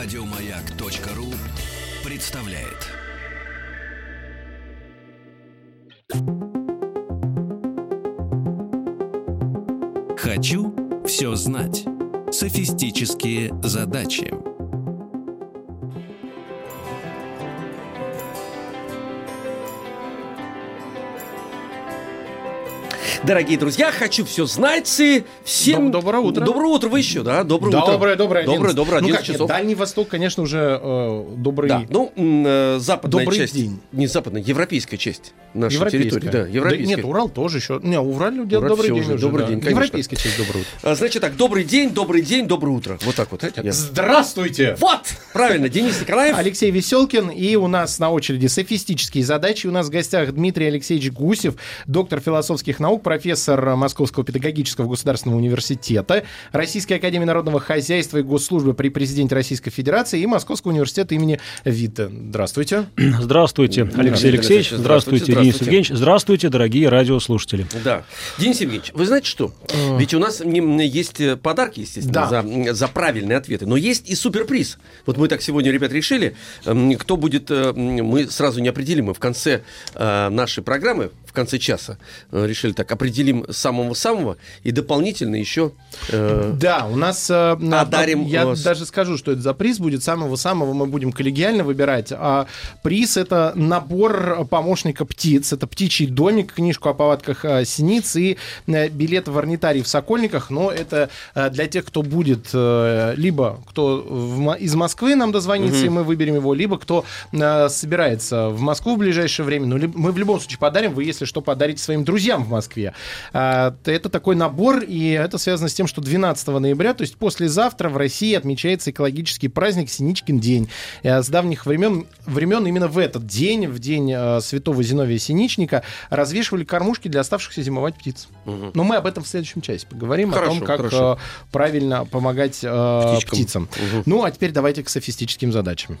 Радиомаяк.ру представляет. Хочу все знать. Софистические задачи. Дорогие друзья, хочу все знать и всем... Доб- доброе утро. Доброе утро вы еще, да? Доброе утро. Доброе, доброе. Доброе, 11. доброе, Ну 11 как, нет, часов. Дальний Восток, конечно, уже э, добрый. Да, ну, э, западная Добрый часть. день. Не западная, европейская часть нашей европейская. территории. Да, европейская. нет, Урал тоже еще. Не, Урал люди Урал добрый день уже, уже. добрый да. день, конечно. Европейская часть доброе утро. А, Значит так, добрый день, добрый день, доброе утро. Вот так вот. Я- Здравствуйте! Вот, правильно, Денис Николаев. Алексей Веселкин, и у нас на очереди софистические задачи. У нас в гостях Дмитрий Алексеевич Гусев, доктор философских наук, профессор Московского педагогического государственного университета, Российской академии народного хозяйства и госслужбы при президенте Российской Федерации и Московского университета имени Витте. Здравствуйте. Здравствуйте, Алексей Алексеевич. Здравствуйте, здравствуйте, Денис. Евгеньевич. Здравствуйте, дорогие радиослушатели. Да. Денис Евгеньевич, вы знаете что? Ведь у нас есть э, подарки, естественно, Да. за, за правильные ответы, но есть и суперприз. Вот мы так сегодня, ребят, решили, кто будет, э, мы сразу не определим, мы в конце э, нашей программы, в конце часа, э, решили так, определим самого-самого и дополнительно еще... э, Да, у нас... э, Одарим Я вас. даже скажу, что это за приз будет. Самого-самого мы будем коллегиально выбирать. А приз — это набор помощника птиц. Это птичий домик, книжку о повадках э, синиц и э, билет в орнитарий в Сокольниках. Но это для тех, кто будет либо кто в из Москвы нам дозвонится, и мы выберем его, либо кто собирается в Москву в ближайшее время. Ну, либо- мы в любом случае подарим. Вы, если что, подарите своим друзьям в Москве. А, Это такой набор, и это связано с тем, что 12 ноября, то есть послезавтра в России отмечается экологический праздник Синичкин день. Э, С давних времен, времен именно в этот день, в день э, святого Зиновия Синичника, развешивали кормушки для оставшихся зимовать птиц. мгм. Но мы об этом в следующем часе поговорим, Хорошо, о том, как хорошо. э, правильно помогать э, птицам. Мгм. Ну, а теперь давайте к софистическим задачам.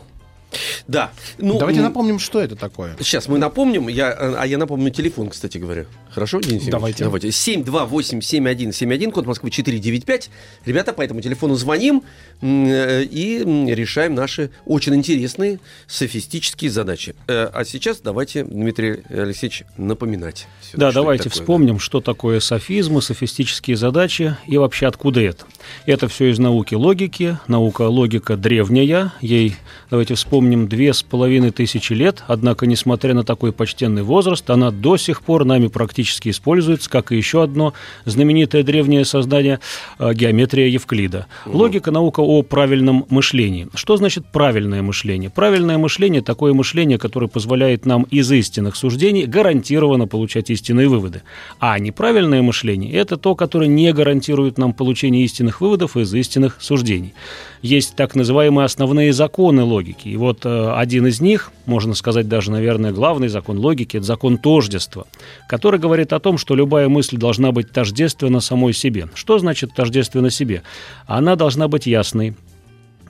Да. Ну, давайте напомним, что это такое. Сейчас мы напомним, я, э, а я напомню телефон, кстати говоря. Хорошо, Денис Евгеньевич? Давайте. Давайте. 728-7171, код Москвы 495. Ребята, по этому телефону звоним э, и решаем наши очень интересные софистические задачи. Э, А сейчас давайте, Дмитрий Алексеевич, напоминать. Да, давайте такое, вспомним, что такое софизмы, софистические задачи и вообще откуда это. Это все из науки логики. Наука логика древняя. Ей, давайте вспомним, две с половиной тысячи лет. Однако, несмотря на такой почтенный возраст, она до сих пор нами практически используется, как и еще одно знаменитое древнее создание э, геометрия Евклида. Логика – наука о правильном мышлении. Что значит правильное мышление? Правильное мышление – такое мышление, которое позволяет нам из истинных суждений гарантированно получать истинные выводы. А неправильное мышление – это то, которое не гарантирует нам получение истинных выводов из истинных суждений. Есть так называемые основные законы логики. И вот э, один из них, можно сказать даже, наверное, главный закон логики – это закон тождества, который говорит о том, что любая мысль должна быть тождественна самой себе. Что значит тождественна себе? Она должна быть ясной,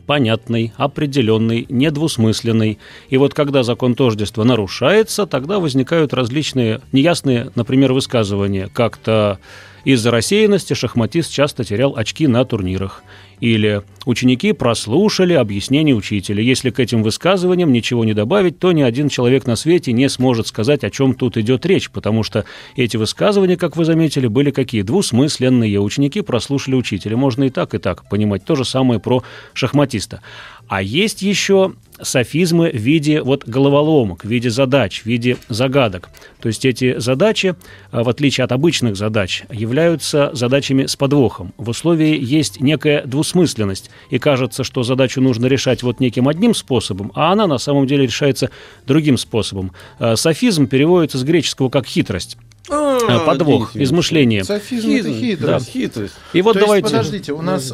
понятной, определенной, недвусмысленной. И вот когда закон тождества нарушается, тогда возникают различные неясные, например, высказывания. Как-то из-за рассеянности шахматист часто терял очки на турнирах. Или ученики прослушали объяснение учителя. Если к этим высказываниям ничего не добавить, то ни один человек на свете не сможет сказать, о чем тут идет речь, потому что эти высказывания, как вы заметили, были какие? Двусмысленные. Ученики прослушали учителя. Можно и так, и так понимать. То же самое про шахматиста. А есть еще софизмы в виде вот головоломок, в виде задач, в виде загадок. То есть эти задачи, а, в отличие от обычных задач, являются задачами с подвохом. В условии есть некая двусмысленность, и кажется, что задачу нужно решать вот неким одним способом, а она на самом деле решается другим способом. А, Софизм переводится с греческого как хитрость. А, Подвох, измышление. Софизм это Хитрость, да, хитрость. И вот То есть, давайте... подождите, у нас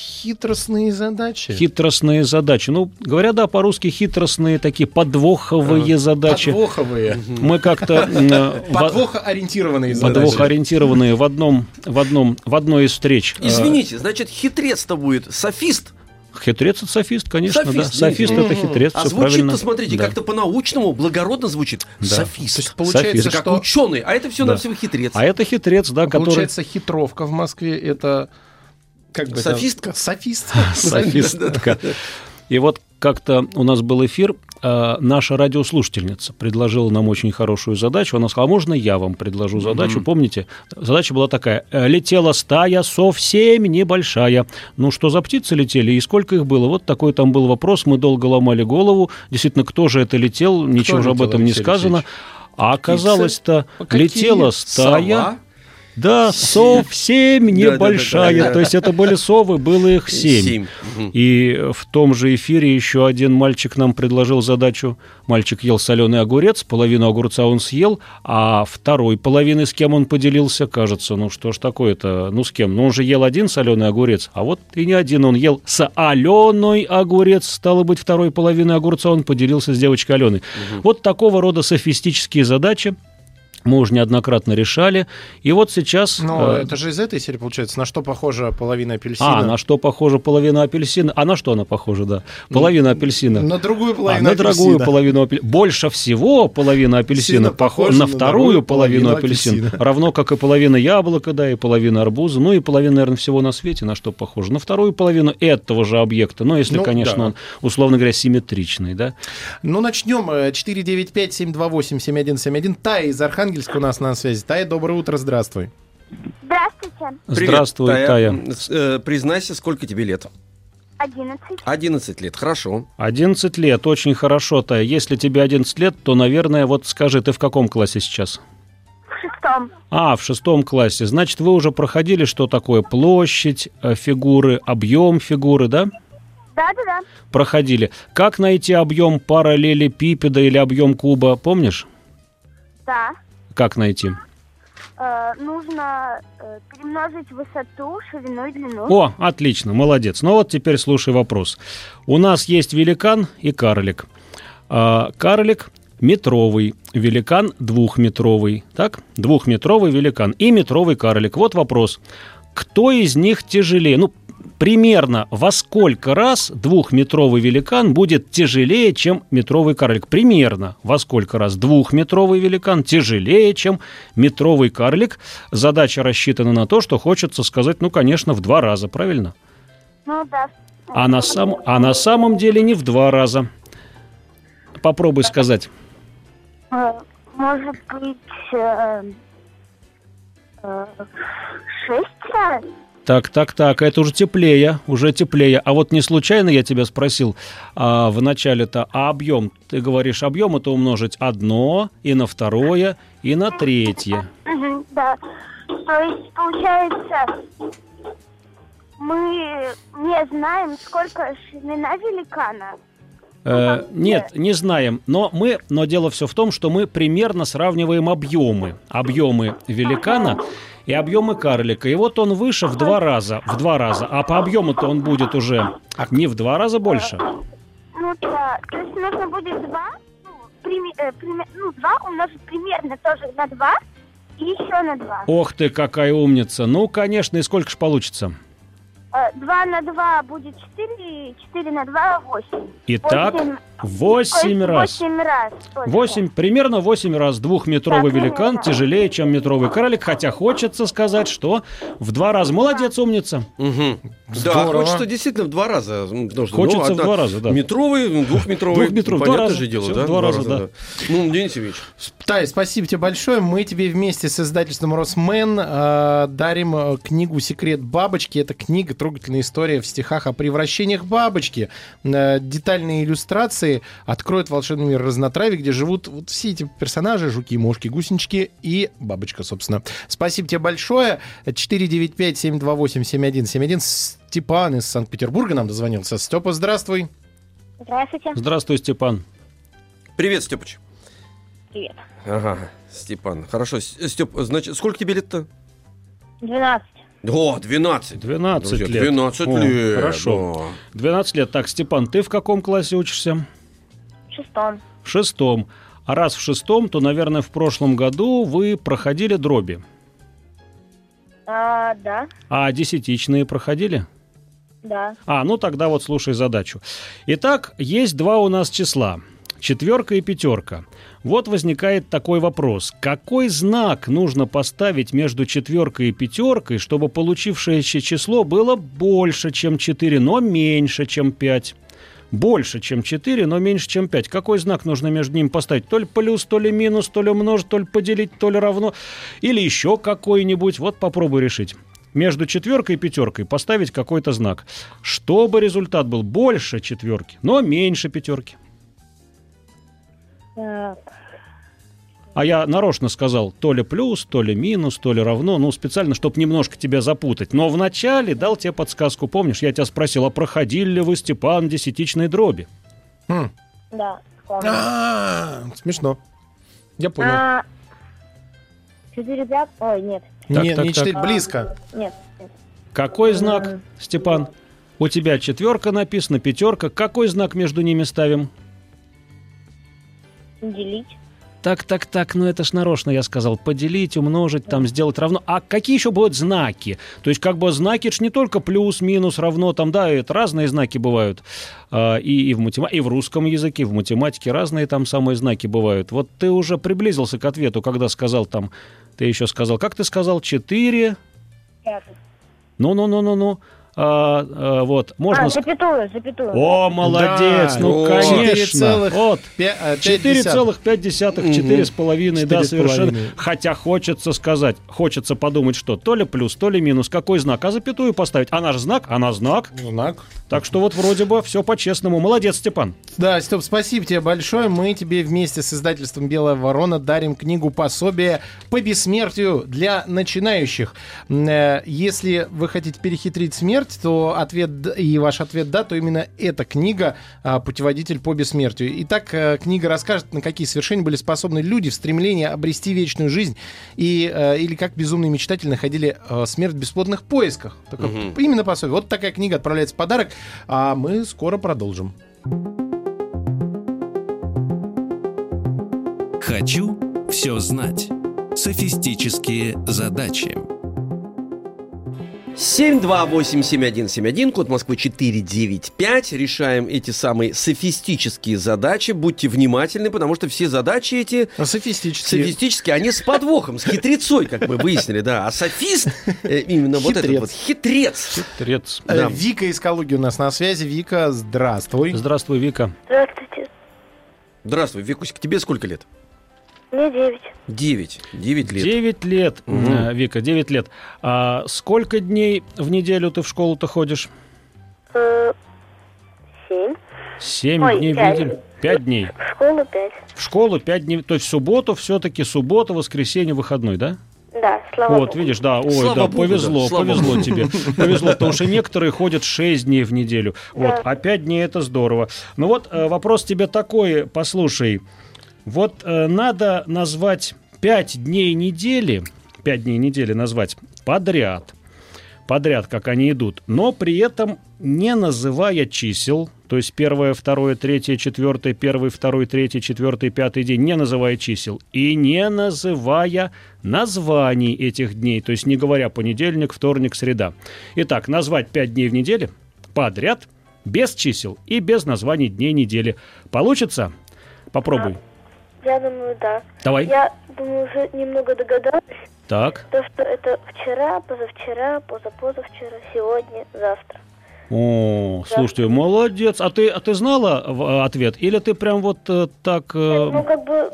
хитростные задачи. Хитростные задачи. Ну, говоря, да, по-русски хитростные такие подвоховые задачи. Подвоховые. Мы как-то э, Подвохоориентированные задачи. подвохоориентированные в одном, в одном, в одной из встреч. э, Извините, значит, хитрец-то будет софист. Хитрец это софист, конечно, Софист, да. Софист это хитрец, А звучит-то, правильно. смотрите, Да. как-то по-научному, благородно звучит. Да. Софист. То есть получается, Это как что... ученый, а это все Да. на всего хитрец. А это хитрец, да, который... Получается, хитровка в Москве это... Как бы это- Софистка? Софистка. Софистка. И вот как-то у нас был эфир, э, наша радиослушательница предложила нам очень хорошую задачу. Она сказала, «А можно я вам предложу задачу? Помните, задача была такая. «Э, Летела стая совсем небольшая. Ну, что за птицы летели и сколько их было? Вот такой там был вопрос. Мы долго ломали голову. Действительно, кто же это летел? Ничего же об этом не сказано. А оказалось-то, летела стая... Сова? Да, совсем небольшая. Да-да-да-да-да. То есть это были совы, было их семь. Семь. И в том же эфире еще один мальчик нам предложил задачу. Мальчик ел соленый огурец, половину огурца он съел, а второй половины с кем он поделился, кажется, ну что ж такое-то, ну с кем? Ну он же ел один соленый огурец, а вот и не один, он ел соленый огурец, стало быть, второй половины огурца он поделился с девочкой Аленой. Вот такого рода софистические задачи мы уже неоднократно решали. И вот сейчас... Но э, это же из этой серии получается. На что похожа половина апельсина? а, на что похожа половина апельсина? А на что она похожа, да? Половина апельсина. На другую А, половину на апельсина. другую половину апельсина. Больше всего половина апельсина похожа похожа на на вторую половину апельсина. апельсина. Равно как и половина яблока, да, и половина арбуза. Ну и половина, наверное, всего на свете на что похоже. На вторую половину этого же объекта. Ну, если, Ну, конечно, да. он, условно говоря, симметричный, да? Ну, начнем. Э, 495-728-7171. Тая из Архангельска у нас на связи. Тая, доброе утро, здравствуй. Здравствуйте. Привет, Здравствуй, Тая. С- э, Признайся, сколько тебе лет? 11. 11 лет, хорошо. 11 лет, очень хорошо, Тая. Если тебе 11 лет, то, наверное, вот скажи, ты в каком классе сейчас? В шестом. А, в шестом классе. Значит, вы уже проходили, что такое площадь э, фигуры, объем фигуры, да? Да-да-да. Проходили. Как найти объем параллелепипеда или объем куба, помнишь? Да. Как найти? Э, нужно э, перемножить высоту, ширину и длину. О, отлично, молодец. Ну вот теперь слушай вопрос. У нас есть великан и карлик. А, карлик метровый, великан двухметровый. Так? Двухметровый великан и метровый карлик. Вот вопрос. Кто из них тяжелее? Ну, примерно во сколько раз двухметровый великан будет тяжелее, чем метровый карлик? Примерно во сколько раз двухметровый великан тяжелее, чем метровый карлик? Задача рассчитана на то, что хочется сказать, ну, конечно, в два раза, правильно? Ну да. А на, сам, а на самом деле не в два раза. Попробуй сказать. Э, может быть, э, э, шесть раз? Так, так, так, это уже теплее, уже теплее. А вот не случайно я тебя спросил а, в начале-то, а объем? Ты говоришь, объем это умножить одно, и на второе, и на третье. Да. То есть, получается, мы не знаем, сколько ширина великана. Э, нет, не знаем. Но мы, но дело все в том, что мы примерно сравниваем объемы. Объемы великана и объемы карлика. И вот он выше в два раза, в два раза. А по объему-то он будет уже не в два раза больше. Ну да, то есть нужно будет два, ну, прими- э, прими- ну, два умножить примерно тоже на два и еще на два. Ох ты, какая умница. Ну, конечно, и сколько ж получится? Э, Два на два будет четыре, и четыре на два восемь. Итак, Восемь- восемь раз. Восемь раз. Восемь, примерно восемь раз двухметровый Так, великан примерно. тяжелее, чем метровый карлик, хотя хочется сказать, что в два раза. Молодец, умница. Мгм. Да, хочется действительно в два раза. м, нужно. Хочется в одна- два раза, да. Метровый, двухметровый. Двухметровый, в Понятно два раза. же дело, да? в два раза, да. Ну, Денис Евгеньевич, Тай, спасибо тебе большое. Мы тебе вместе с издательством «Росмен» э, дарим э, книгу «Секрет бабочки». Это книга «Трогательная история в стихах о превращениях бабочки». Э, детальные иллюстрации откроют волшебный мир разнотравий, где живут вот все эти персонажи, жуки, мошки, гусенички и бабочка, собственно. Спасибо тебе большое. 495-728-7171. Степан из Санкт-Петербурга нам дозвонился. Степа, здравствуй. Здравствуйте. Здравствуй, Степан. привет, Степыч. Привет. Ага, Степан. Хорошо. Степ, значит, сколько тебе лет-то? Двенадцать. О, 12. 12 Друзья, лет. 12 О, лет. Хорошо. 12 лет. Так, Степан, ты в каком классе учишься? В шестом. В шестом. А раз в шестом, то, наверное, в прошлом году вы проходили дроби. А, да, А десятичные проходили? да. А, ну тогда вот слушай задачу. Итак, есть два у нас числа. Четверка и пятерка. Вот возникает такой вопрос. Какой знак нужно поставить между четверкой и пятеркой, чтобы получившееся число было больше, чем 4, но меньше, чем 5? Больше, чем 4, но меньше, чем 5. Какой знак нужно между ними поставить? То ли плюс, то ли минус, то ли умножить, то ли поделить, то ли равно. Или еще какой-нибудь. Вот попробуй решить. Между четверкой и пятеркой поставить какой-то знак. Чтобы результат был больше четверки, но меньше пятерки. Так. А я нарочно сказал то ли плюс, то ли минус, то ли равно, ну, специально, чтобы немножко тебя запутать. Но вначале дал тебе подсказку, помнишь, я тебя спросил, а проходили ли вы, Степан, десятичной дроби? Хм. Да. А, Смешно. Я понял. А, Четыре пять? Ой, нет, Так, Не, так, не четыре, близко. нет, нет. Какой знак, Степан? У тебя четверка написана, пятерка. Какой знак между ними ставим? Делить. Так, так, так, ну это ж нарочно я сказал. Поделить, умножить, там, сделать равно. А какие еще будут знаки? То есть, как бы знаки, это ж не только плюс, минус, равно, там, да, это разные знаки бывают. А, и, и, в матема... и в русском языке, и в математике разные там самые знаки бывают. Вот ты уже приблизился к ответу, когда сказал там, ты еще сказал, как ты сказал, 4, Пятый. ну-ну-ну-ну-ну. А, а, вот, можно... А, запятую, запятую. О, молодец, Да. ну, О. конечно. Вот, Пя- э, пять десятых. 4,5, 4,5, да, Четыре с совершенно. половиной. Хотя хочется сказать, хочется подумать, что то ли плюс, то ли минус, какой знак, а запятую поставить. Она же знак, она знак. Знак. Так что вот вроде бы все по-честному. Молодец, Степан. Да, Степ, спасибо тебе большое. Мы тебе вместе с издательством «Белая ворона» дарим книгу пособие по бессмертию для начинающих. Э, Если вы хотите перехитрить смерть, то ответ и ваш ответ «да», то именно эта книга а, «Путеводитель по бессмертию». Итак, э, книга расскажет, на какие свершения были способны люди в стремлении обрести вечную жизнь и, э, или как безумные мечтатели находили э, смерть в бесплодных поисках. Так вот, Именно пособие. Вот такая книга отправляется в подарок, а мы скоро продолжим. Хочу все знать. Софистические задачи. 7287171, код Москвы 495. Решаем эти самые софистические задачи. Будьте внимательны, потому что все задачи эти А Софистические. софистические, они с подвохом, с хитрецой, как мы выяснили, да. А софист э, именно вот этот Хитрец. вот хитрец. Трец. Э. Вика из Калуги у нас на связи. Вика, здравствуй. Здравствуй, Вика. Здравствуйте. Здравствуй, Викусь, тебе сколько лет? Мне девять. Девять. Девять лет. 9 лет, э, Вика, 9 лет. А сколько дней в неделю ты в школу-то ходишь? Э, Семь. 7 Ой, дней в пять. неделю. 5 дней. В школу пять. В школу 5 дней. То есть в субботу все-таки суббота, воскресенье, выходной, да? Да, слава Вот, богу. видишь, да, ой, Слава да, богу, повезло, да, слава повезло богу. тебе. Повезло, потому что некоторые ходят 6 дней в неделю. Вот, Да. а 5 дней это здорово. Ну вот э, вопрос тебе такой, послушай. Вот э, надо назвать 5 дней недели, 5 дней недели назвать подряд. Подряд, как они идут, но при этом не называя чисел, то есть первое, второе, третье, четвертое, первый, второй, третий, четвертый, пятый день, не называя чисел, и не называя названий этих дней, то есть не говоря понедельник, вторник, среда. Итак, назвать пять дней в неделе подряд, без чисел и без названий дней недели. Получится? Попробуй. Я думаю, да. Давай. Я думаю, уже немного догадалась. Так. То, что это вчера, позавчера, позапозавчера, сегодня, завтра. О, слушайте, молодец. А ты, а ты знала в- ответ? Или ты прям вот э, так... э, Ну, как бы,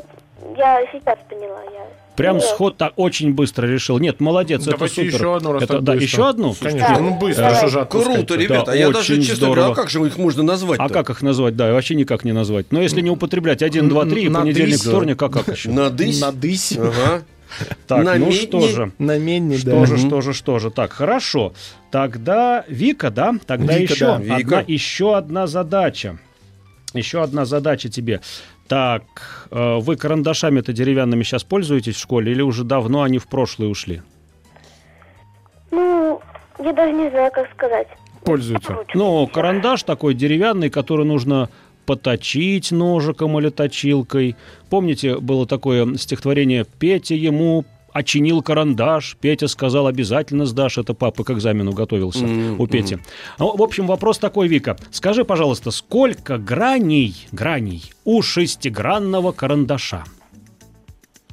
я сейчас поняла. Я... Прям Ну, сход так очень быстро решил. Нет, молодец, Давайте это супер. еще одну, раз Это- так да, быстро. еще одну? Конечно, Да. ну быстро, что же отпускать-то? Круто, ребята. Да, а я даже, честно говоря, а здорово. как же их можно назвать А как их назвать? Да, вообще никак не назвать. Но если не употреблять 1, 2, 3, Надысь. понедельник, вторник, а как еще? Надысь. Надысь. Ага. Так, ну намедни. что же. На менне, да. Что же, что же, что же. Так, хорошо. Тогда Вика, да? Тогда Вика, еще, да. одна, Вика. еще одна задача. Еще одна задача тебе. Так, э, вы карандашами-то деревянными сейчас пользуетесь в школе или уже давно они в прошлое ушли? Ну, я даже не знаю, как сказать. Пользуются. Ручку. Ну, карандаш такой деревянный, который нужно поточить ножиком или точилкой. Помните, было такое стихотворение «Петя ему очинил карандаш, Петя сказал, обязательно сдашь». Это папа к экзамену готовился М, у Пети. Ну, в общем, вопрос такой, Вика. Скажи, пожалуйста, сколько граней, граней у шестигранного карандаша?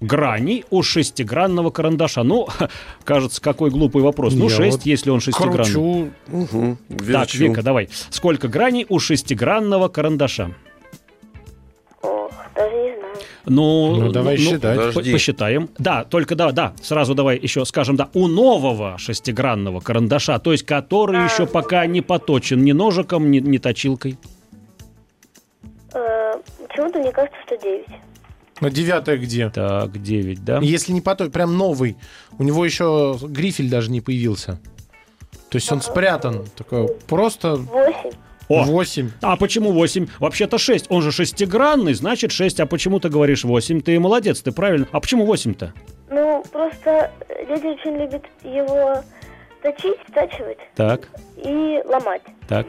граней у шестигранного карандаша? Ну, кажется, какой глупый вопрос. Ну, Я 6, вот если он шестигранный. Кручу. Угу, Так, Вика, давай. Сколько граней у шестигранного карандаша? Даже не. Ну, Ну, давай считать. по- Подожди. посчитаем. Да, только да, да, сразу давай еще скажем, да, у нового шестигранного карандаша, то есть который еще пока не поточен ни ножиком, ни, ни точилкой. Э, Почему-то мне кажется, что 9. Ну, девятое где? Так, 9, да? Если не потом, прям новый. У него еще грифель даже не появился. То есть он спрятан. Такой просто 8. О! 8. А почему 8? Вообще-то 6. Он же шестигранный, значит 6. А почему ты говоришь 8? Ты молодец, ты правильно. А почему 8-то? Ну, просто э, люди очень любят его точить, стачивать Так, и ломать. так.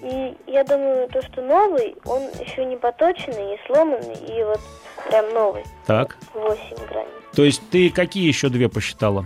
И я думаю, то, что новый, он еще не поточенный, не сломанный, и вот прям новый, Так. 8 граней. То есть ты какие еще две посчитала?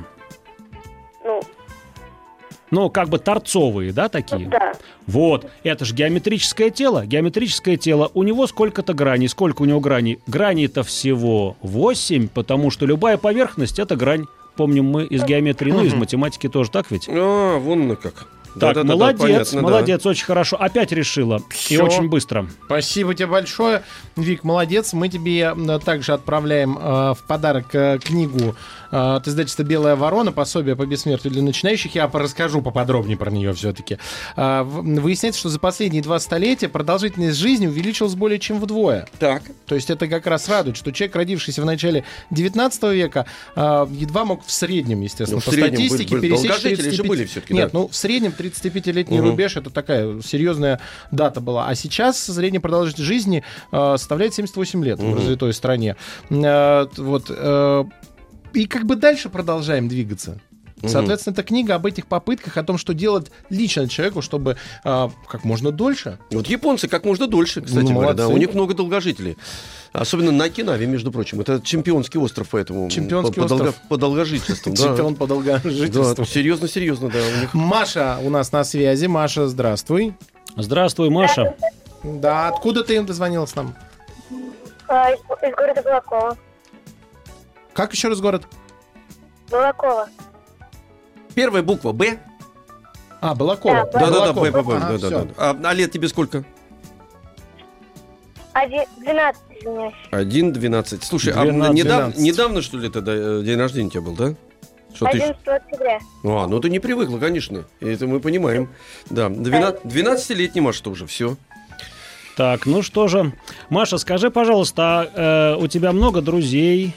Ну, как бы торцовые, да, такие? да, Вот, это же геометрическое тело. Геометрическое тело, у него сколько-то граней. Сколько у него граней? Граней-то всего 8, потому что любая поверхность – это грань. Помним мы из геометрии, ну, из математики тоже, так ведь? А, вон на как. Так, Да-да-да, молодец, понятно, да. молодец, очень хорошо. Опять решила. И Всё. очень быстро. Спасибо тебе большое, Вик, молодец. Мы тебе э, также отправляем э, в подарок э, книгу э, от издательства «Белая ворона», пособие по бессмертию для начинающих. Я расскажу поподробнее про нее все-таки. Выясняется, что за последние два столетия продолжительность жизни увеличилась более чем вдвое. Так. То есть это как раз радует, что человек, родившийся в начале 19 века, э, едва мог в среднем, естественно, Ну, в по среднем были- статистике были пересечь долгожители же 35 были всё-таки, Нет, да. ну в среднем 35-летний Мгм. рубеж это такая серьезная дата была. А сейчас средняя продолжительность жизни э, составляет 78 лет в Мгм. развитой стране. Э, вот. э, и как бы дальше продолжаем двигаться. Соответственно, эта книга об этих попытках, о том, что делать лично человеку, чтобы э, как можно дольше. Вот японцы как можно дольше, кстати Ну, говоря, да. У них много долгожителей. Особенно на Окинаве, между прочим. Это чемпионский остров, поэтому Чемпионский по, по долго- остров. по долгожительству. Чемпион по долгожительству. Серьезно, серьезно, да. У них Маша у нас на связи. Маша, здравствуй. Здравствуй, Маша. Да, откуда ты дозвонилась нам? А, из, из города Балакова. Как еще раз город? Балакова. Первая буква Б. А, Балакова. Да, Да, да. Б, Б, Б, Ага, да, да, да. А, а лет тебе сколько? Один, 12, извиняюсь. Один, двенадцать. Слушай, а 12, недавно, 12. недавно, что ли, тогда э, день рождения у тебя был, да? Что ты... 11 октября. А, ну ты не привыкла, конечно. Это мы понимаем. Да, 12, 12-летний Маша тоже, все. Так, ну что же. Маша, скажи, пожалуйста, а, э, у тебя много друзей,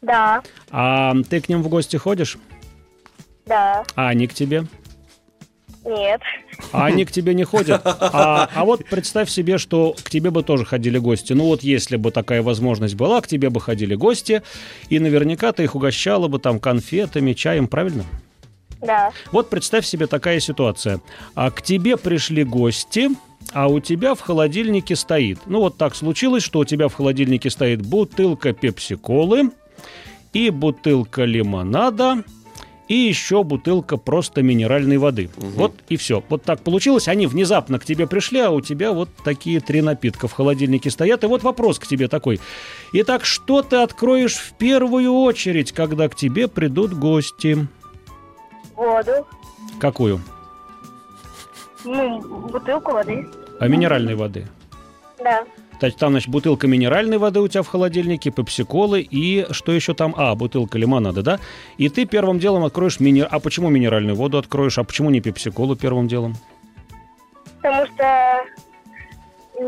Да, а ты к ним в гости ходишь? Да, А они к тебе? нет. А они к тебе не ходят. А, а вот представь себе, что к тебе бы тоже ходили гости. Ну вот если бы такая возможность была, к тебе бы ходили гости, и наверняка ты их угощала бы там конфетами, чаем, правильно? Да, Вот представь себе такая ситуация. А к тебе пришли гости, а у тебя в холодильнике стоит. Ну вот так случилось, что у тебя в холодильнике стоит бутылка пепси-колы и бутылка лимонада и еще бутылка просто минеральной воды. Вот и все. Вот так получилось. Они внезапно к тебе пришли, а у тебя вот такие три напитка в холодильнике стоят. И вот вопрос к тебе такой. Итак, что ты откроешь в первую очередь, когда к тебе придут гости? воду, Какую? ну, бутылку воды. А минеральной воды? Да, там, значит, бутылка минеральной воды у тебя в холодильнике, пепси-колы и что еще там? А, бутылка лимонада, да? И ты первым делом откроешь минер... А почему минеральную воду откроешь? А почему не пепси-колу первым делом? потому что...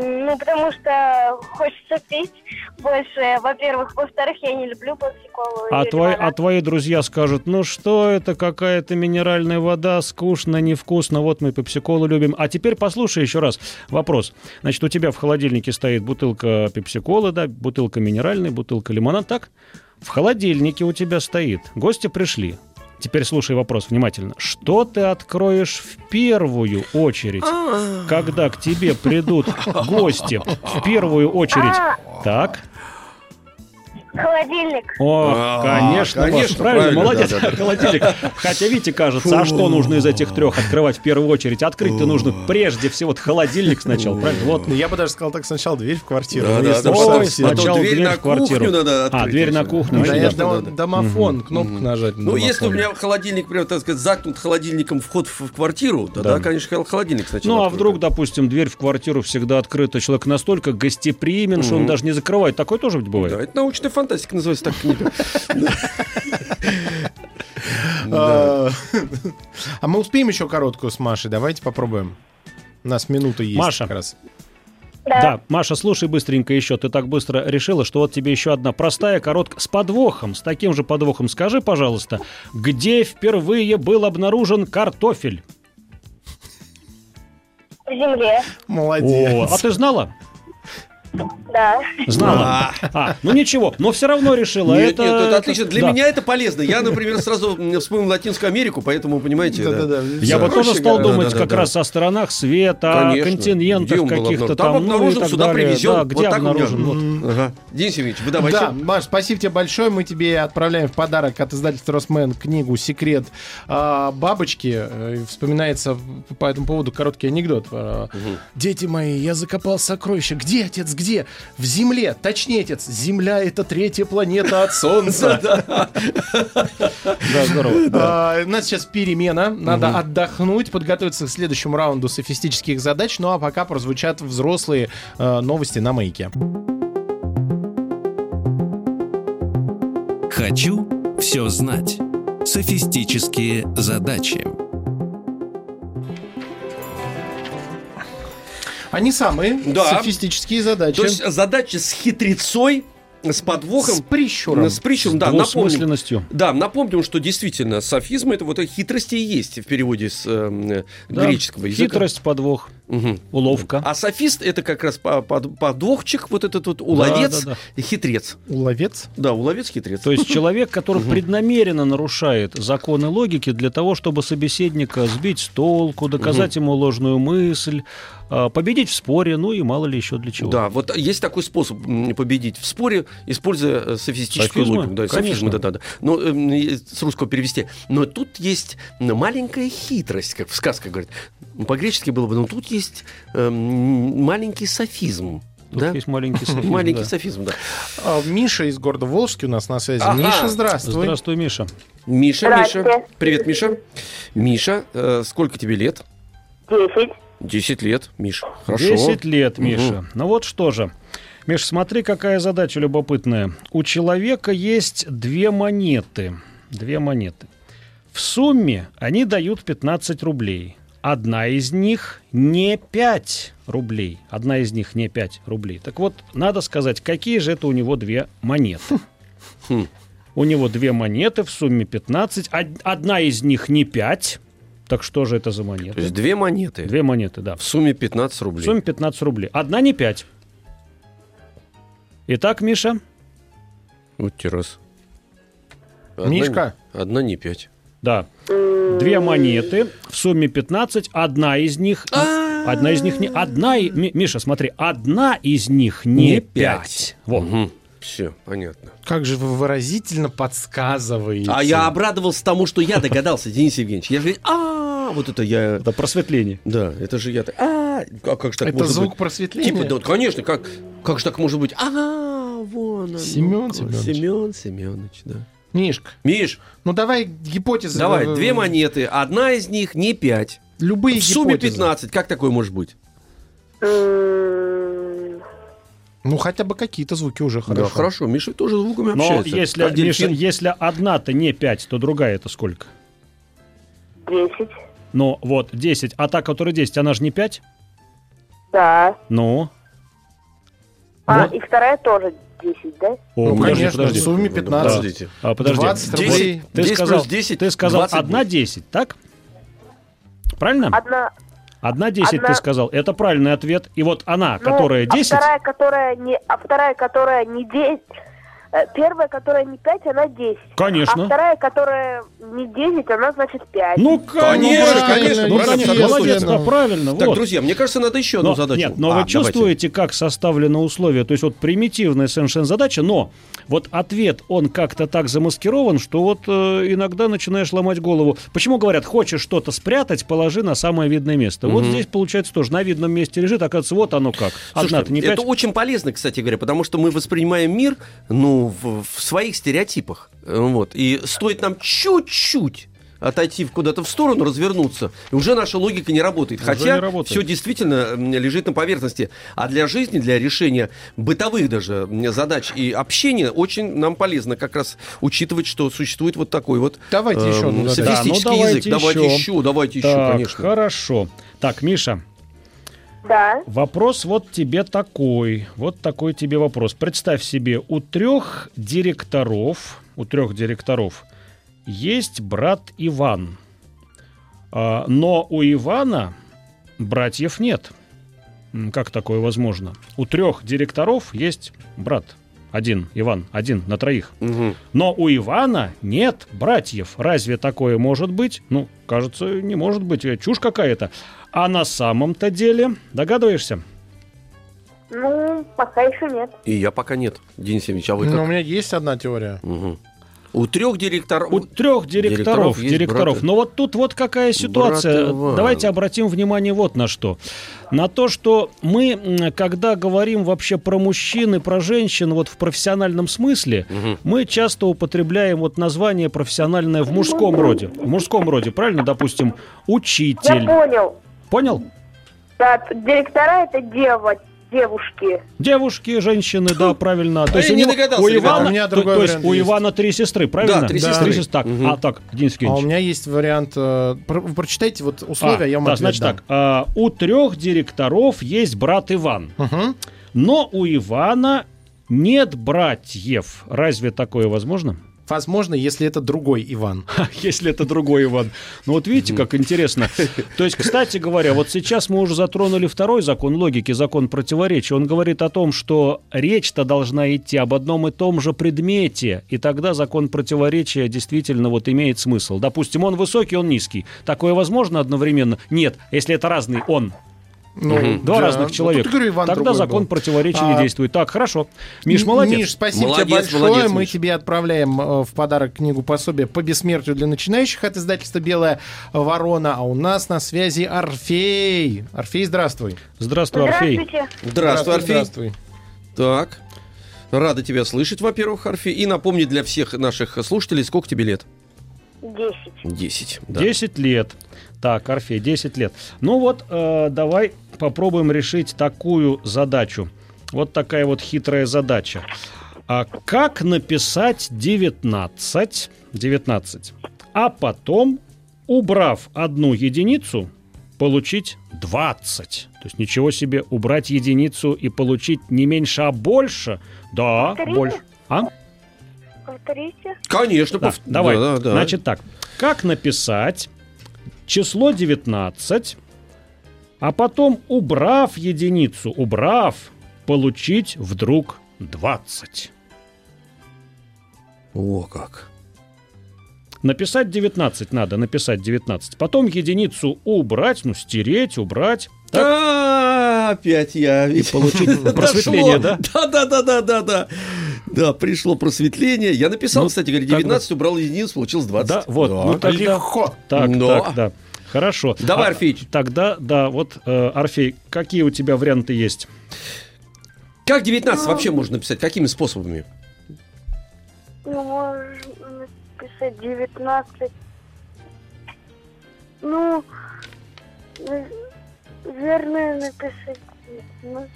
Ну, потому что хочется пить больше, во-первых. Во-вторых, я не люблю пепси-колу. А, лимонад. а твои друзья скажут, ну что это, какая-то минеральная вода, скучно, невкусно, вот мы пепси-колу любим. А теперь послушай еще раз вопрос. Значит, у тебя в холодильнике стоит бутылка пепси-колы, да, бутылка минеральной, бутылка лимонад, так? В холодильнике у тебя стоит. Гости пришли. Теперь слушай вопрос внимательно. Что ты откроешь в первую очередь, когда к тебе придут гости? В первую очередь. А, Так, Холодильник. О, А, конечно, конечно, правильно, правильно, молодец, да, да, да. холодильник. Хотя, видите, кажется, а что нужно из этих трех открывать в первую очередь? Открыть-то нужно прежде всего вот холодильник сначала, правильно? Вот. Я бы даже сказал так сначала дверь в квартиру. Да, ну, да, да, Ой, сначала дверь дверь на в квартиру. кухню надо А, дверь на кухню. Да, да. да, домофон, кнопку нажать. на Ну, если у меня холодильник, прям, так сказать, заткнут холодильником вход в квартиру, тогда, Да. конечно, хол- холодильник сначала. Ну, а вдруг, допустим, дверь в квартиру всегда открыта, человек настолько гостеприимен, что он даже не закрывает. Такое тоже ведь бывает. Да, это научная фантастика называется так книга. А а мы успеем еще короткую с Машей? Давайте попробуем. У нас минута есть Маша. как раз. Да. Да, Маша, слушай быстренько еще. Ты так быстро решила, что вот тебе еще одна простая, короткая, с подвохом, с таким же подвохом. Скажи, пожалуйста, где впервые был обнаружен картофель? В земле. Молодец. О, а ты знала? Да. Знала. А, ну ничего, но все равно решила. Нет, это, нет, это отлично. Для да. меня это полезно. Я, например, сразу вспомнил Латинскую Америку, поэтому, понимаете, да. Да-да-да. Я бы тоже стал Да, думать да, да, как да. раз о сторонах света, о континентах каких-то там, Там ну так сюда. Да, Вот где. Ага. Денис Евгеньевич, вы давайте. Да, Маш, спасибо тебе большое. Мы тебе отправляем в подарок от издательства Росмен книгу «Секрет а, бабочки». Э, Вспоминается по этому поводу короткий анекдот. А, Дети мои, я закопал сокровища. Где, отец, где? В земле. Точнее, отец, Земля — это третья планета от Солнца. Да, здорово. А, У нас сейчас перемена. Надо отдохнуть, подготовиться к следующему раунду софистических задач. Ну а пока прозвучат взрослые э, новости на маяке. Хочу все знать. Софистические задачи. Они самые Да. софистические задачи. То есть задача с хитрецой, с подвохом. С прищуром. С прищуром, да, напомним. Двусмысленностью. Да, напомним, что действительно софизм это вот хитрости и есть в переводе с э, Да. греческого языка. Хитрость, подвох, Мгм. уловка. А софист это как раз по- под- подвохчик, вот этот вот уловец да, да. и хитрец. Уловец. Да, уловец, хитрец. То есть человек, который преднамеренно нарушает законы логики для того, чтобы собеседника сбить с толку, доказать ему ложную мысль, а, победить в споре, ну и мало ли еще для чего. Да, вот есть такой способ победить в споре, используя э, софистическую Софизмы? логику. Да, Конечно. софизмы, да, да, да. Но эм, и с русского перевести. Но тут есть маленькая хитрость, как в сказках говорят. Ну, По-гречески было бы, но тут есть эм, маленький софизм. Тут да? есть маленький софизм, Маленький да. софизм, да. А, Миша из города Волжский у нас на связи. Ага. Миша, здравствуй. Здравствуй, Миша. Миша. Миша. Привет, Миша. Миша, э, сколько тебе лет? Десять. Десять лет, Миша. Хорошо. 10 лет. Миша. Ну вот что же. Миш, смотри, какая задача любопытная. У человека есть две монеты. Две монеты. В сумме они дают 15 рублей. Одна из них не 5 рублей. Одна из них не 5 рублей. Так вот, надо сказать, какие же это у него две монеты. Хм. У него две монеты в сумме 15. Од- Одна из них не 5. Так что же это за То монеты? есть две монеты. Две монеты, да. В сумме 15 В рублей. сумме 15 рублей. Одна не 5. Итак, Миша, Вот те раз. Одна Мишка. не- Одна не пять. Да, две монеты в сумме 15, одна из них... Одна из них не... Одна... Миша, смотри, одна из них не Не 5. Вот. Все, понятно. Как же вы выразительно подсказываете. А я обрадовался тому, что я догадался, Денис Евгеньевич. Я же, а, вот это я... Это просветление. Да, это же я так, а, а как же так Это звук просветления? Типа, да, конечно, как, как же так может быть? А, вон оно. Семен Семенович. Семен Семенович, да. Мишка, Миш, ну давай гипотезы. давай, э, две монеты, одна из них не 5. Любые В сумме гипотезы. 15, как такое может быть? Ну хотя бы какие-то звуки уже хорошо. Да, хорошо, Миша тоже звуками Но общается. если, Как Миша, дельфин. если одна-то не 5, то другая это сколько? Десять. Ну, вот, 10. А та, которая 10, она же не 5? Да. Ну? А, Вот. и вторая тоже десять, да? О, Ну, подожди, конечно, подожди. в сумме 15. Подождите. А, подожди. 20 Десять. рублей. Ты 10 сказал, плюс 10, ты сказал 20 одна будет. 10, так? Правильно? Одна. Одна 10 Одна- ты сказал. Это правильный ответ. И вот она, ну, которая А 10, вторая, которая не, а вторая, которая не десять, э, первая, которая не 5, она 10. А Конечно. вторая, которая не 10, она значит 5. Ну, Конечно, конечно, конечно, ну, правильно, конечно, молодец, да, правильно. Так, вот. друзья, мне кажется, надо еще одну Но- задачу. Нет, но А, вы давайте. чувствуете, как составлено условие. То есть вот примитивная совершенно задача, но вот ответ, он как-то так замаскирован, что вот э, иногда начинаешь ломать голову. Почему говорят, хочешь что-то спрятать, положи на самое видное место. Вот здесь получается тоже на видном месте лежит, оказывается, вот оно как. Слушайте, Одна-то не пять. это очень полезно, кстати говоря, потому что мы воспринимаем мир, ну, в, в своих стереотипах. Э, Вот. И стоит нам чуть-чуть отойти куда-то в сторону, развернуться, и уже наша логика не работает. Уже Хотя не работает. все действительно лежит на поверхности. А для жизни, для решения бытовых даже задач и общения очень нам полезно как раз учитывать, что существует вот такой вот Давайте эм, еще софистический Да, ну, давайте язык. Давайте еще. еще, давайте еще, так, конечно. хорошо. Так, Миша, Да. Вопрос вот тебе такой. Вот такой тебе вопрос. Представь себе, у трех директоров, у трех директоров есть брат Иван. А, но у Ивана братьев нет. Как такое возможно? У трех директоров есть брат. Один, Иван, один на троих. Мгм. Но у Ивана нет братьев. Разве такое может быть? Ну, кажется, не может быть. Чушь какая-то. А на самом-то деле, догадываешься? Ну, пока еще нет. И я пока нет, Денис Евгеньевич, а вы Но у меня есть одна теория. Мгм. У трех директоров... У трех директоров, Директоров директоров. Но вот тут вот какая ситуация. Давайте обратим внимание вот на что. На то, что мы, когда говорим вообще про мужчин и про женщин вот в профессиональном смысле, Мгм. мы часто употребляем вот название профессиональное в мужском роде. В мужском роде, правильно? Допустим, Я учитель. понял. Понял? Да, директора это дева, девушки. Девушки, женщины, да, правильно. То я не него- догадался, у ребята. Ивана, У меня то- другой то есть у есть. Ивана три сестры, правильно? Да, три Да. сестры. Так, Мгм. а так, Денис А у Евгеньевич. меня есть вариант... э, про- прочитайте вот условия, А, я вам да, ответ значит дам. так, а, у трех директоров есть брат Иван, Мгм. но у Ивана нет братьев. Разве такое возможно? Возможно, если это другой Иван. Если это другой Иван. Ну вот видите, как интересно. То есть, кстати говоря, вот сейчас мы уже затронули второй закон логики, закон противоречия. Он говорит о том, что речь-то должна идти об одном и том же предмете, и тогда закон противоречия действительно вот имеет смысл. Допустим, он высокий, он низкий. Такое возможно одновременно? Нет, если это разный он. Ну, Два да. разных Ну, человека. тут, говорю, Иван Тогда закон был. противоречия А, не действует. Так, хорошо. Миш, молодец. Миш, спасибо Молодец, тебе большое. молодец, Мы Миш. тебе отправляем э, в подарок книгу пособие по бессмертию для начинающих от издательства «Белая ворона». А у нас на связи Орфей. Орфей, здравствуй. Здравствуй, Орфей. Здравствуйте. Здравствуй, Орфей. Здравствуй. Так. Рада тебя слышать, во-первых, Орфей. И напомни для всех наших слушателей, сколько тебе лет? Десять. Десять. да. 10 лет. Так, Орфей, 10 лет. Ну вот, э, давай попробуем решить такую задачу. Вот такая вот хитрая задача. А как написать 19, 19, а потом, убрав одну единицу, получить 20? То есть ничего себе, убрать единицу и получить не меньше, а больше? Да, Повторите? больше. А? Повторите. Конечно. Да, пов- давай. да, да, да. Значит так. Как написать число 19, а потом, убрав единицу, убрав, получить вдруг 20? О, как. Написать 19 надо, написать 19. Потом единицу убрать, ну, стереть, убрать. Так, опять я. и получить просветление, да? Да, да, да, да, да, да. Да, пришло просветление. Я написал, Ну, кстати говоря, как бы- 19, убрал единицу, получилось 20. Да, вот. Да. Ну, тогда- Легко. Так, Да. так, да. Хорошо. Давай, А, Орфей. Тогда, да, вот, э, Орфей, какие у тебя варианты есть? Как 19 вообще можно написать? Какими способами? Ну, можно написать девятнадцать. Ну, на- наверное, написать... ну, м,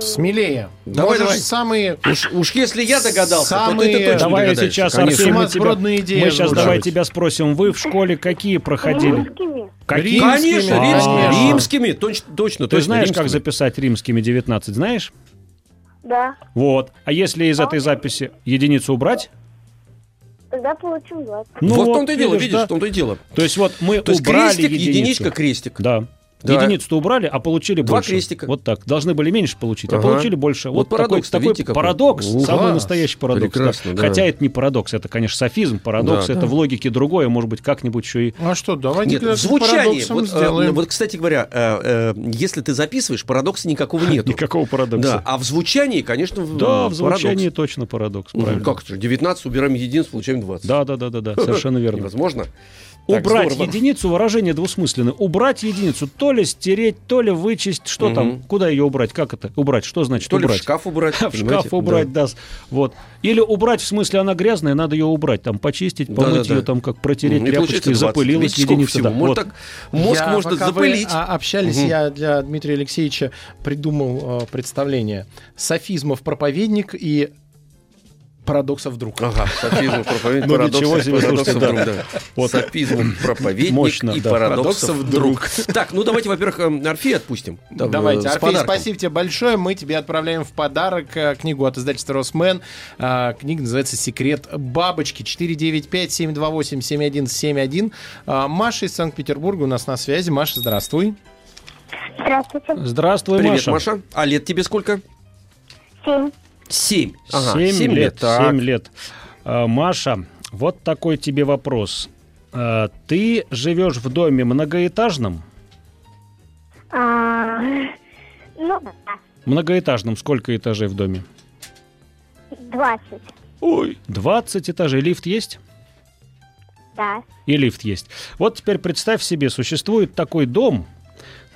Смелее. Давай, Можешь давай. самые Уж, уж если я догадался, то Самые- ты точно Давай догадаешься, сейчас, конечно. Арсений, мы, тебя, мы сейчас давай тебя спросим. Вы в школе какие проходили? римскими. Какие? Римскими. Конечно, А. римскими. Римскими, точно, точно. Ты точно, знаешь, как римскими. записать римскими 19, знаешь? Да. Вот. А если из этой записи единицу убрать? Тогда получим двадцать. вот в том-то и дело, видишь, да? в том-то и дело. То есть вот мы То есть убрали крестик, единицу. единичка, крестик. Да. Да. Единицу-то убрали, а получили Два больше. крестика. Вот так. Должны были меньше получить, а Ага. получили больше. Вот Вот, такой, парадокс-то, такой видите, какой? парадокс, Ух, самый а, настоящий парадокс. да. прекрасно, да. Хотя это не парадокс, это, конечно, софизм. Парадокс Да. это в логике другое, может быть, как-нибудь еще и... А что, давайте Нет, парадоксом вот, э, сделаем. вот, кстати говоря, э, э, если ты записываешь, парадокса никакого нету. Никакого парадокса. Да, а в звучании, конечно, в- Да, парадокс. в звучании точно парадокс. Ну, правильно. как это? 19 убираем единиц, получаем 20. Да, да, да, да, да, совершенно верно. Невозможно. Так, Убрать здорово. единицу, выражение двусмысленное. Убрать единицу, то ли стереть, то ли вычесть. Что Мгм. там? Куда ее убрать? Как это? Убрать. Что значит То ли в убрать? шкаф убрать. В шкаф убрать, да. Вот. Или убрать, в смысле, она грязная, надо ее убрать. Там почистить, Да, помыть да, да. ее, там как протереть получается тряпочкой, 20. запылилась Видите, единица. всего? да. Может, Вот. так мозг Я, можно пока вы, запылить. а, общались, Мгм. я для Дмитрия Алексеевича придумал э, представление. Софизмов проповедник и парадоксов друг. Ага, софизм, проповедник, Ну, парадоксов, ничего себе, парадоксов слушайте, друг, да. да. Вот. Софизм, проповедник Мощно, и да. парадоксов Парадоксов друг. Так, ну давайте, во-первых, эм, Орфея отпустим. Да, Давайте, э, Орфей, спасибо тебе большое. Мы тебе отправляем в подарок э, книгу от издательства «Росмен». Э, Книга называется «Секрет бабочки». 495-728-7171. Э, Маша из Санкт-Петербурга у нас на связи. Маша, здравствуй. Здравствуйте. Здравствуй, Привет, Маша. Маша. А лет тебе сколько? Семь. Семь. Ага, Семь семь лет. Так. Семь лет. А, Маша, вот такой тебе вопрос. А, Ты живешь в доме многоэтажном? А, ну, да, Многоэтажном сколько этажей в доме? 20. Ой. 20 этажей. Лифт есть? Да. И лифт есть. Вот теперь представь себе, существует такой дом,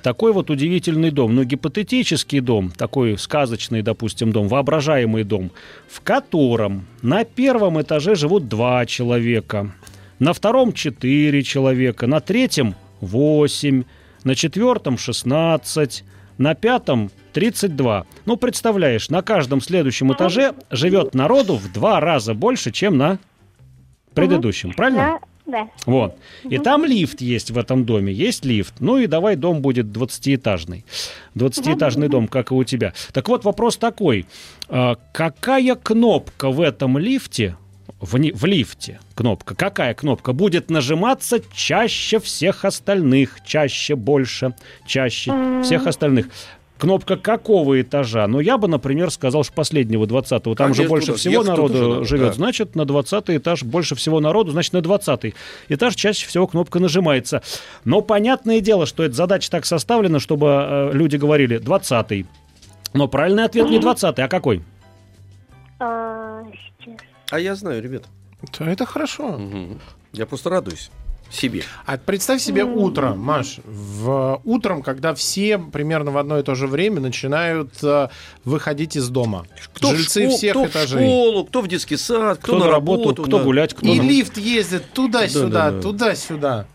такой вот удивительный дом, ну, гипотетический дом, такой сказочный, допустим, дом, воображаемый дом, в котором на первом этаже живут два человека, на втором четыре человека, на третьем восемь, на четвертом 16, на пятом 32. Ну, представляешь, на каждом следующем этаже живет народу в два раза больше, чем на предыдущем, правильно? Да. Вот. И там лифт есть в этом доме, есть лифт. Ну и давай дом будет 20-этажный. 20-этажный дом, как и у тебя. Так вот, вопрос такой. А, Какая кнопка в этом лифте, в, в лифте кнопка, какая кнопка будет нажиматься чаще всех остальных, чаще, больше, чаще всех остальных? Кнопка какого этажа? Ну, я бы, например, сказал, что последнего, 20-го. Там же Конечно, больше туда всего народу надо, живет. да. Значит, на 20 этаж больше всего народу, значит, на 20 этаж чаще всего кнопка нажимается. Но понятное дело, что эта задача так составлена, чтобы э, люди говорили 20 Но правильный ответ не 20 а какой? А. А я знаю, ребят. Да, Это хорошо. Мгм. Я просто радуюсь себе. А представь себе утро, Маш. В, утром, когда все примерно в одно и то же время начинают э, выходить из дома. Кто в Жильцы школ- всех кто в этажей. школу, кто в детский сад, кто, Кто, на работу, кто да. гулять, кто И на- лифт ездит туда-сюда, Да-да-да. туда-сюда.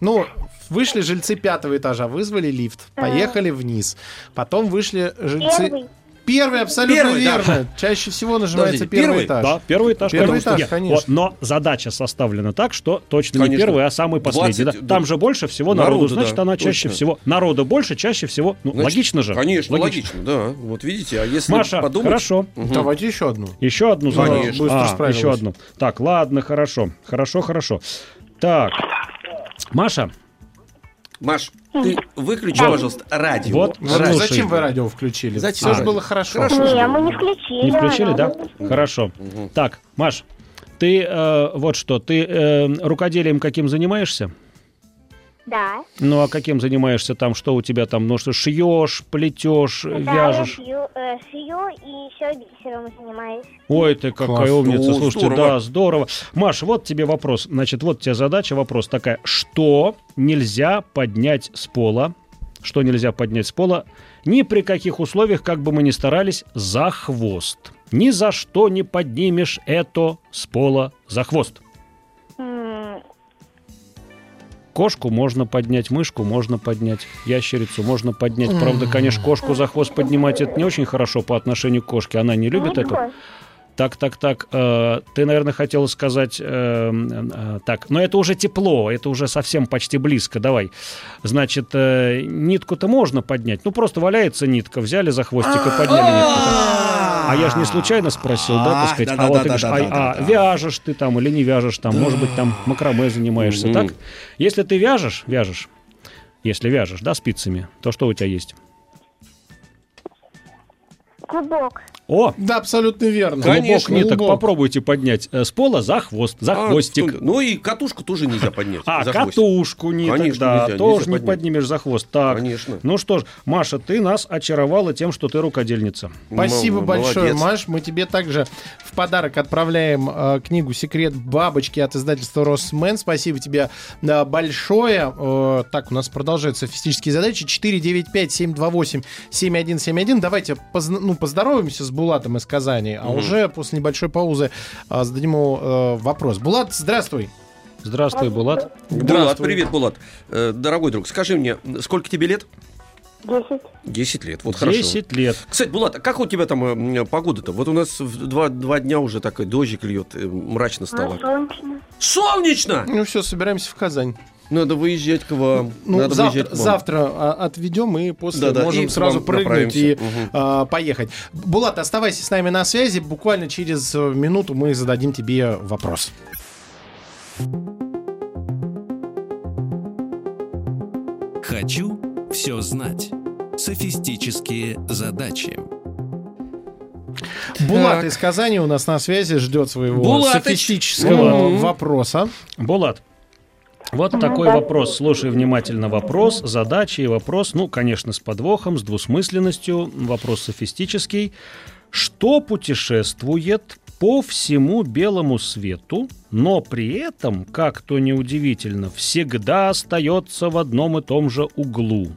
Ну, вышли жильцы пятого этажа, вызвали лифт, поехали вниз. Потом вышли жильцы... Первый. Первый, абсолютно Первый, да. верно. Чаще всего нажимается Подождите, первый, первый? этаж. Да, первый этаж. Первый этаж, Нет, конечно. вот, но задача составлена так, что точно не Конечно. первый, а самый последний. 20, да. Там да. же больше всего народу, Народу, значит, да, она чаще точно. всего... Народу больше, чаще всего... Ну, Значит, логично же. Конечно, логично. да. Вот видите, а если Маша, подумать... хорошо. Мгм. Давайте еще одну. Еще одну Конечно. А, справилась. еще одну. Так, ладно, хорошо. Хорошо, хорошо. Так, Маша, Маш, ты выключи, пожалуйста, радио. Вот, Вот Слушай. зачем вы радио включили? Зачем? Все же А, было хорошо. хорошо. Не, мы не включили. не включили, да? надо. Хорошо. Так, Маш, ты э, вот что, ты э, рукоделием каким занимаешься? Да. Ну, а каким занимаешься там? Что у тебя там? Ну, что шьешь, плетешь, Да, вяжешь? я шью, э, шью и еще бисером занимаюсь. Ой, ты какая Класс. умница. О, Слушайте, здорово. да, здорово. Маш, вот тебе вопрос. Значит, вот тебе задача, вопрос такая. Что нельзя поднять с пола? Что нельзя поднять с пола? Ни при каких условиях, как бы мы ни старались, за хвост. Ни за что не поднимешь это с пола за хвост. Кошку можно поднять, мышку можно поднять, ящерицу можно поднять. Правда, конечно, кошку за хвост поднимать это не очень хорошо по отношению к кошке. Она не любит не это. Так, так, так. э, ты, наверное, хотела сказать... э, э, так, но это уже тепло, это уже совсем почти близко. Давай. Значит, э, нитку-то можно поднять. Ну, просто валяется нитка. Взяли за хвостик и подняли нитку. А я же не случайно спросил, да, так А, сказать. А вот ты говоришь, а, а вяжешь ты там или не вяжешь там, может быть, там макраме занимаешься, так? Если ты вяжешь, вяжешь, если вяжешь, да, спицами, то что у тебя есть? Клубок. О, Да, абсолютно верно. клубок Конечно, ниток клубок. попробуйте поднять э, с пола за хвост, за А, хвостик. что- Ну и катушку тоже нельзя поднять. А, за хвостик. катушку ниток, Конечно, да, нельзя, тоже нельзя не поднять. поднимешь за хвост. Так, Конечно. ну что ж, Маша, ты нас очаровала тем, что ты рукодельница. Спасибо М- большое, молодец. Маш. Мы тебе также в подарок отправляем э, книгу «Секрет бабочки» от издательства «Росмен». Спасибо тебе э, большое. Э, так, у нас продолжают софистические задачи. 495-728-7171. Давайте позна- ну, поздороваемся с Булатом из Казани, а уже после небольшой паузы э, зададим ему э, вопрос. Булат, здравствуй. Здравствуй, Булат. Булат, Здравствуй. привет, Булат. Э, Дорогой друг, скажи мне, сколько тебе лет? Десять. 10 лет, вот хорошо. 10 лет. Кстати, Булат, а как у тебя там э, погода-то? Вот у нас в два, два дня уже такой дождик льет, э, мрачно стало. Ну, солнечно. Солнечно! Ну все, собираемся в Казань. Надо выезжать к вам. Ну, Надо завтра, выезжать к вам. завтра а, отведем и после Да-да, можем и сразу прыгнуть и направимся. Мгм. а, поехать. Булат, оставайся с нами на связи. Буквально через э, минуту мы зададим тебе вопрос. Хочу все знать. Софистические задачи. Булат из Казани у нас на связи ждет своего Булатыч. софистического Мгм. вопроса. Булат, вот такой вопрос. Слушай внимательно вопрос, задача и вопрос, ну, конечно, с подвохом, с двусмысленностью. Вопрос софистический. Что путешествует по всему белому свету, но при этом, как то неудивительно, всегда остается в одном и том же углу?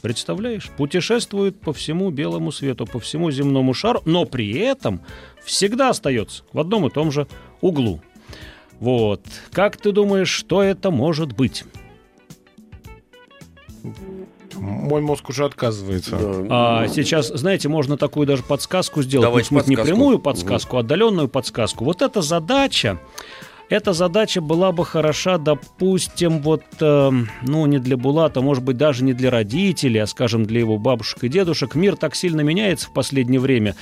Представляешь? Путешествует по всему белому свету, по всему земному шару, но при этом всегда остается в одном и том же углу. Вот. Как ты думаешь, что это может быть? Мой мозг уже отказывается. Да. А сейчас, знаете, можно такую даже подсказку сделать. Давайте Ну, смысле, подсказку. не прямую подсказку, а отдаленную подсказку. Вот эта задача, эта задача была бы хороша, допустим, вот, эм, ну, не для Булата, может быть, даже не для родителей, а, скажем, для его бабушек и дедушек. Мир так сильно меняется в последнее время.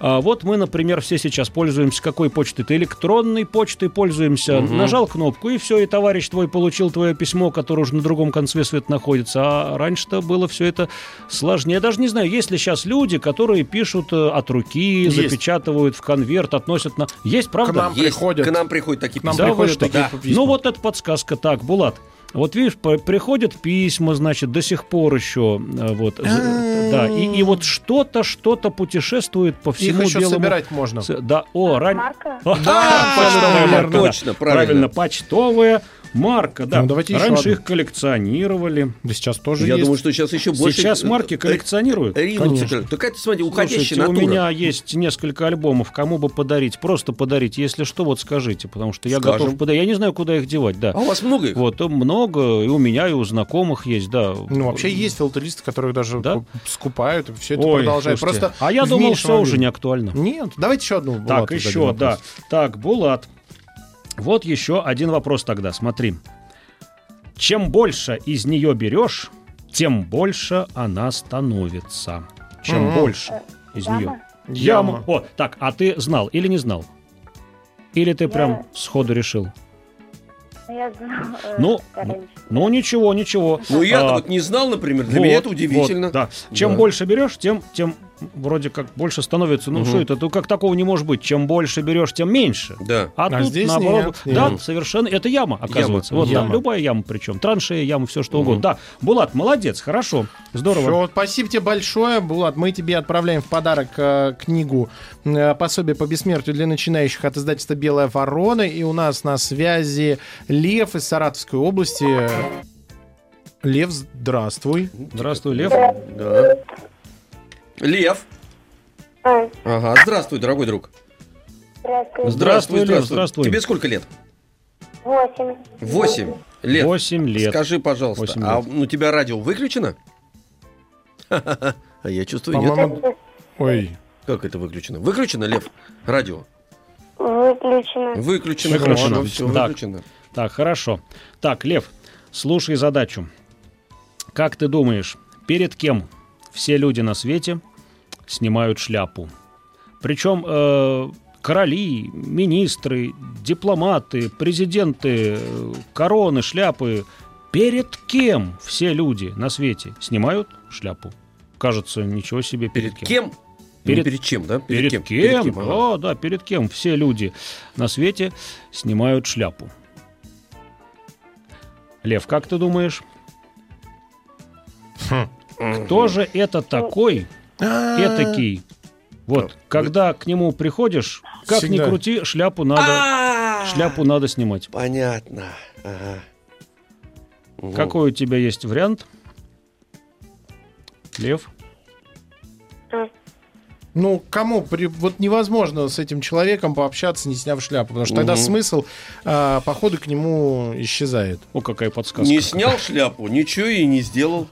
А вот мы, например, все сейчас пользуемся какой почтой? Ты электронной почтой пользуемся. Нажал кнопку, и все, и товарищ твой получил твое письмо, которое уже на другом конце света находится. А раньше-то было все это сложнее. Я даже не знаю, есть ли сейчас люди, которые пишут э, от руки, Есть. запечатывают в конверт, относят на... Есть, правда? нам Есть, приходят. К нам приходят такие К нам Да вы приходят что? такие Да. письма. Ну вот это подсказка. Так, Булат, вот видишь, приходят письма, значит, до сих пор еще, э, вот, з- да, и, и вот что-то, что-то путешествует по Их всему еще белому... собирать можно. Да, о, ран... Марка. Да, почтовая верно. марка, да. Точно, правильно. почтовая марка, да. Ну, давайте еще Раньше одну. их коллекционировали. Да сейчас тоже Я есть. думаю, что сейчас еще больше... Сейчас э, марки э, коллекционируют. Конечно. Так это, смотри, уходящая Слушайте, у натура. меня есть несколько альбомов. Кому бы подарить? Просто подарить. Если что, вот скажите, потому что я Скажем. готов подарить. Я не знаю, куда их девать, да. А у вас много их? Вот, много, и у меня, и у знакомых есть, да. Ну, вообще есть филателисты, которые даже Да? ку- скупают, и все это Ой, продолжает. слушайте, Просто а я думал, все уже объеме. не актуально. Нет, давайте еще одну. Так, еще, да. Так, Булат. Вот еще один вопрос тогда, смотри. Чем больше из нее берешь, тем больше она становится. Чем Мгм. больше из Яма? нее. Яма. О, так, а ты знал или не знал? Или ты прям Я- сходу решил? Я знала. э, Ну, раньше. Ну, ничего, ничего. Ну, я-то А, вот не знал, например. Для Вот, меня это удивительно. вот, да. Чем Да. больше берешь, тем, тем вроде как больше становится. Ну, что это? Ну, как такого не может быть. Чем больше берешь, тем меньше. Да. А, А тут здесь наоборот. нет, да, нет. совершенно. Это яма, оказывается. Яма, Вот, да, яма. любая яма причем. Траншея, яма, все что Мгм. угодно. Да, Булат, молодец, хорошо. Здорово. Всё, спасибо тебе большое, Булат. Мы тебе отправляем в подарок э, книгу э, «Пособие по бессмертию для начинающих» от издательства «Белая ворона». И у нас на связи Лев из Саратовской области. Лев, здравствуй. Здравствуй, Лев. Да. Лев. А, Ага, здравствуй, дорогой друг. Здравствуйте. Здравствуй, Лев, здравствуй. Тебе сколько лет? Восемь. Восемь лет. Восемь лет. Скажи, пожалуйста, Восемь а лет. у тебя радио выключено? А я чувствую, нет. Ой. Как это выключено? Выключено, Лев? Радио? Выключено. Выключено, Выключено. все Так. выключено. Так, хорошо. Так, Лев, слушай задачу. Как ты думаешь, перед кем все люди на свете снимают шляпу? Причем э, короли, министры, дипломаты, президенты, э, короны, шляпы. Перед кем все люди на свете снимают шляпу? Кажется, ничего себе перед, Перед кем? Перед- Не перед чем, да? Перед, кем? Перед кем, ага. О, да, перед кем все люди на свете снимают шляпу. Лев, как ты думаешь, кто же это такой, этакий? Вот, когда к нему приходишь, как ни крути, шляпу надо, А, шляпу надо снимать. Понятно. Ага. Мгм. Какой у тебя есть вариант? Лев? Ну, кому? при- Вот невозможно с этим человеком пообщаться, не сняв шляпу, потому что тогда Мгм. смысл а, похода к нему исчезает. О, какая подсказка. Не снял шляпу, ничего и не сделал.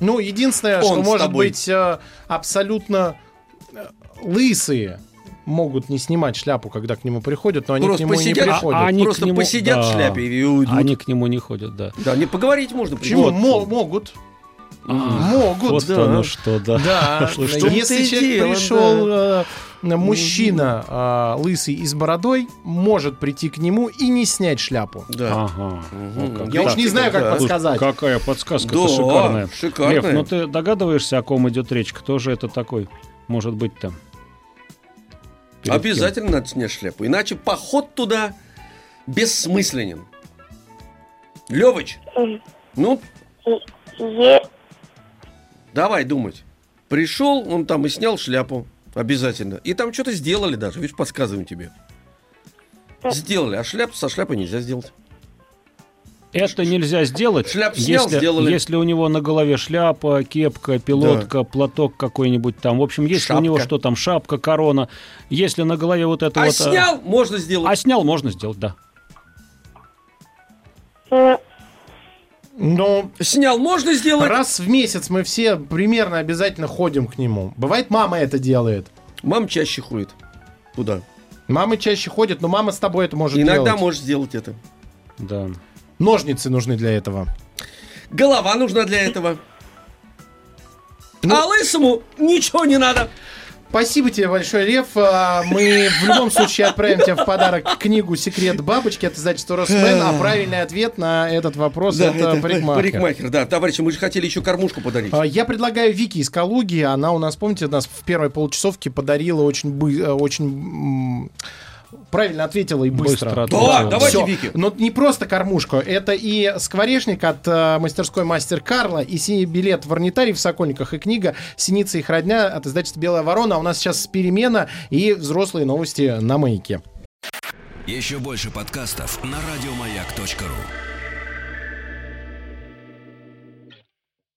Ну, единственное, Он что может тобой. быть а, абсолютно э, лысые могут не снимать шляпу, когда к нему приходят, но они Просто к нему и не посидят, приходят. а- они Просто нему- посидят да. в шляпе и уйдут. Они к нему не ходят, да. Да, не поговорить можно. Почему? Вот. Мо- могут. могут. Вот да. оно что, да. Да, что если человек делал, пришел, э, мужчина э, лысый и с бородой, может прийти к нему и не снять шляпу. Да. Ага. Ну, как Я так. уж не знаю, как Да. подсказать. Какая подсказка Да, шикарная. шикарная. Лев, ну ты догадываешься, о ком идет речь? Кто же это такой? Может быть там. Обязательно надо снять шляпу, иначе поход туда бессмысленен. Левыч, ну, давай думать. Пришел, он там и снял шляпу. Обязательно. И там что-то сделали даже, видишь, подсказываем тебе. Сделали, а шляпу со шляпой нельзя сделать. Это нельзя сделать, Шляпу снял, если, сделали. если у него на голове шляпа, кепка, пилотка, платок какой-нибудь там. В общем, если у Шапка. него что там, шапка, корона. Если на голове вот это А вот... э, снял, можно сделать. А снял, можно сделать, да. Но Снял, можно сделать. раз в месяц мы все примерно обязательно ходим к нему. Бывает, мама это делает. Мама чаще ходит. Туда. Мамы чаще ходят, но мама с тобой это может Иногда делать. можешь сделать это. Да. Ножницы нужны для этого. Голова нужна для этого. Ну- А лысому ничего не надо. Спасибо тебе большое, Лев. А, Мы в любом случае отправим тебе в подарок книгу «Секрет бабочки» от издательства «Росмен», а правильный ответ на этот вопрос это, парикмахер. парикмахер, да. Товарищи, мы же хотели еще кормушку подарить. А, Я предлагаю Вики из Калуги. Она у нас, помните, нас в первой получасовке подарила очень, бы- э, очень правильно ответила и быстро. Быстро Да, давайте, Всё. Вики. Но не просто кормушку, это и скворечник от э, мастерской мастер Карла, и синий билет в Орнитарий в Сокольниках, и книга «Синица и их родня» от издательства «Белая ворона». А у нас сейчас перемена и взрослые новости на маяке. Еще больше подкастов на радиомаяк.ру.